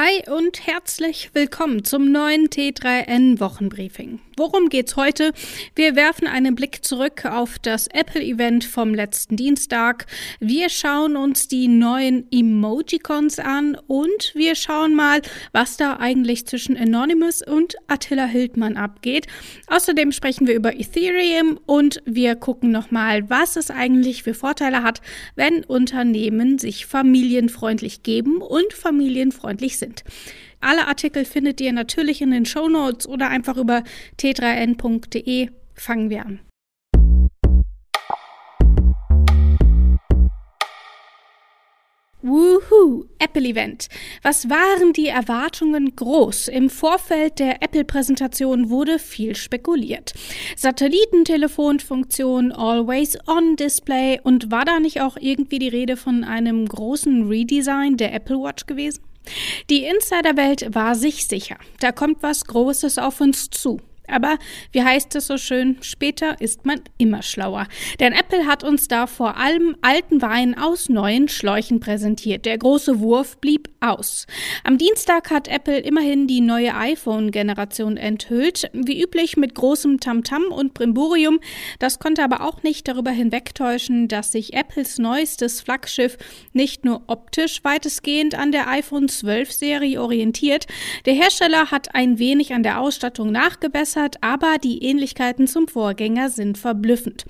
Hi und herzlich willkommen zum neuen T3N Wochenbriefing. Worum geht's heute? Wir werfen einen Blick zurück auf das Apple-Event vom letzten Dienstag. Wir schauen uns die neuen Emojicons an und wir schauen mal, was da eigentlich zwischen Anonymous und Attila Hildmann abgeht. Außerdem sprechen wir über Ethereum und wir gucken nochmal, was es eigentlich für Vorteile hat, wenn Unternehmen sich familienfreundlich geben und familienfreundlich sind. Alle Artikel findet ihr natürlich in den Show Notes oder einfach über t3n.de. Fangen wir an. Woohoo, Apple-Event. Was waren die Erwartungen groß? Im Vorfeld der Apple-Präsentation wurde viel spekuliert. Satellitentelefonfunktion, Always-On-Display und war da nicht auch irgendwie die Rede von einem großen Redesign der Apple Watch gewesen? Die Insiderwelt war sich sicher. Da kommt was Großes auf uns zu. Aber wie heißt es so schön, später ist man immer schlauer. Denn Apple hat uns da vor allem alten Wein aus neuen Schläuchen präsentiert. Der große Wurf blieb aus. Am Dienstag hat Apple immerhin die neue iPhone-Generation enthüllt. Wie üblich mit großem Tamtam -Tam und Brimborium. Das konnte aber auch nicht darüber hinwegtäuschen, dass sich Apples neuestes Flaggschiff nicht nur optisch weitestgehend an der iPhone 12 Serie orientiert. Der Hersteller hat ein wenig an der Ausstattung nachgebessert verbessert, aber die Ähnlichkeiten zum Vorgänger sind verblüffend.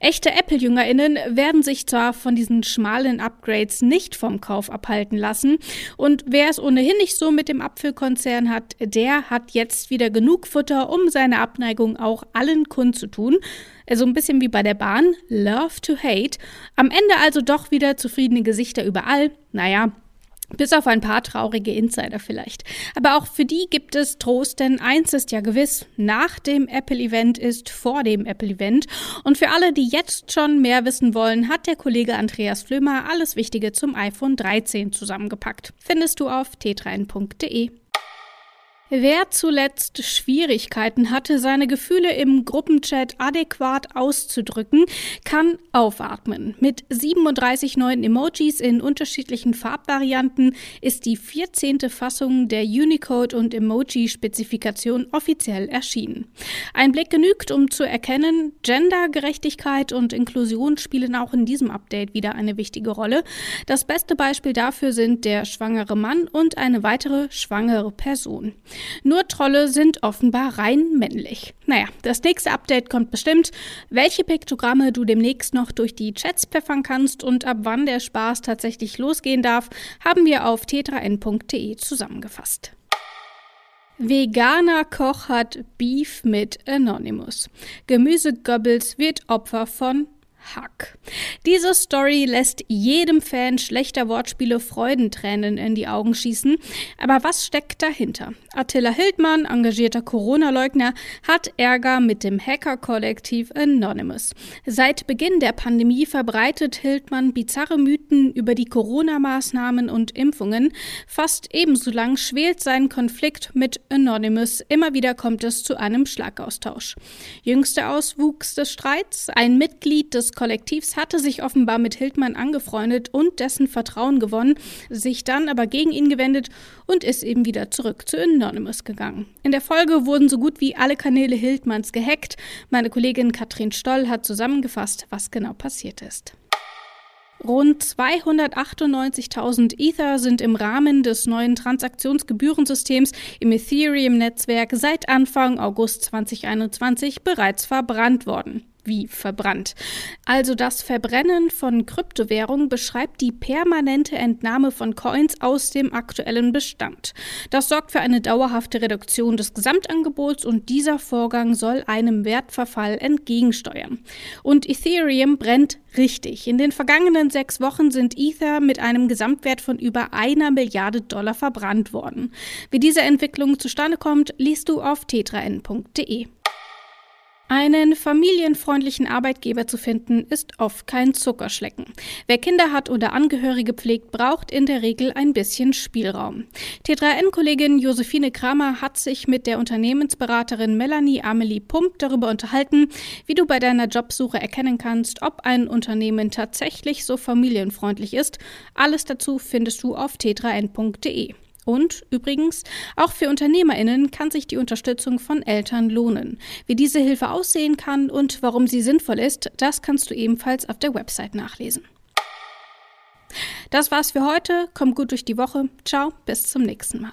Echte Apple-JüngerInnen werden sich zwar von diesen schmalen Upgrades nicht vom Kauf abhalten lassen und wer es ohnehin nicht so mit dem Apfelkonzern hat, der hat jetzt wieder genug Futter, um seine Abneigung auch allen kundzutun. So ein bisschen wie bei der Bahn, Love to Hate. Am Ende also doch wieder zufriedene Gesichter überall. Naja, bis auf ein paar traurige Insider vielleicht. Aber auch für die gibt es Trost, denn eins ist ja gewiss, nach dem Apple-Event ist vor dem Apple-Event. Und für alle, die jetzt schon mehr wissen wollen, hat der Kollege Andreas Flömer alles Wichtige zum iPhone 13 zusammengepackt. Findest du auf t3n.de. Wer zuletzt Schwierigkeiten hatte, seine Gefühle im Gruppenchat adäquat auszudrücken, kann aufatmen. Mit 37 neuen Emojis in unterschiedlichen Farbvarianten ist die 14. Fassung der Unicode und Emoji-Spezifikation offiziell erschienen. Ein Blick genügt, um zu erkennen, Gendergerechtigkeit und Inklusion spielen auch in diesem Update wieder eine wichtige Rolle. Das beste Beispiel dafür sind der schwangere Mann und eine weitere schwangere Person. Nur Trolle sind offenbar rein männlich. Naja, das nächste Update kommt bestimmt. Welche Piktogramme du demnächst noch durch die Chats pfeffern kannst und ab wann der Spaß tatsächlich losgehen darf, haben wir auf tetraN.de zusammengefasst. Veganer Koch hat Beef mit Anonymous. Gemüsegoebbels wird Opfer von Hack. Diese Story lässt jedem Fan schlechter Wortspiele Freudentränen in die Augen schießen. Aber was steckt dahinter? Attila Hildmann, engagierter Corona-Leugner, hat Ärger mit dem Hacker-Kollektiv Anonymous. Seit Beginn der Pandemie verbreitet Hildmann bizarre Mythen über die Corona-Maßnahmen und Impfungen. Fast ebenso lang schwelt sein Konflikt mit Anonymous. Immer wieder kommt es zu einem Schlagaustausch. Jüngster Auswuchs des Streits, ein Mitglied des Kollektivs hatte sich offenbar mit Hildmann angefreundet und dessen Vertrauen gewonnen, sich dann aber gegen ihn gewendet und ist eben wieder zurück zu Anonymous gegangen. In der Folge wurden so gut wie alle Kanäle Hildmanns gehackt. Meine Kollegin Katrin Stoll hat zusammengefasst, was genau passiert ist. Rund 298.000 Ether sind im Rahmen des neuen Transaktionsgebührensystems im Ethereum-Netzwerk seit Anfang August 2021 bereits verbrannt worden wie verbrannt. Also das Verbrennen von Kryptowährungen beschreibt die permanente Entnahme von Coins aus dem aktuellen Bestand. Das sorgt für eine dauerhafte Reduktion des Gesamtangebots und dieser Vorgang soll einem Wertverfall entgegensteuern. Und Ethereum brennt richtig. In den vergangenen sechs Wochen sind Ether mit einem Gesamtwert von über einer Milliarde Dollar verbrannt worden. Wie diese Entwicklung zustande kommt, liest du auf tetraN.de. Einen familienfreundlichen Arbeitgeber zu finden, ist oft kein Zuckerschlecken. Wer Kinder hat oder Angehörige pflegt, braucht in der Regel ein bisschen Spielraum. T3N-Kollegin Josephine Kramer hat sich mit der Unternehmensberaterin Melanie Amelie Pump darüber unterhalten, wie du bei deiner Jobsuche erkennen kannst, ob ein Unternehmen tatsächlich so familienfreundlich ist. Alles dazu findest du auf t3n.de. Und übrigens, auch für Unternehmerinnen kann sich die Unterstützung von Eltern lohnen. Wie diese Hilfe aussehen kann und warum sie sinnvoll ist, das kannst du ebenfalls auf der Website nachlesen. Das war's für heute. Komm gut durch die Woche. Ciao, bis zum nächsten Mal.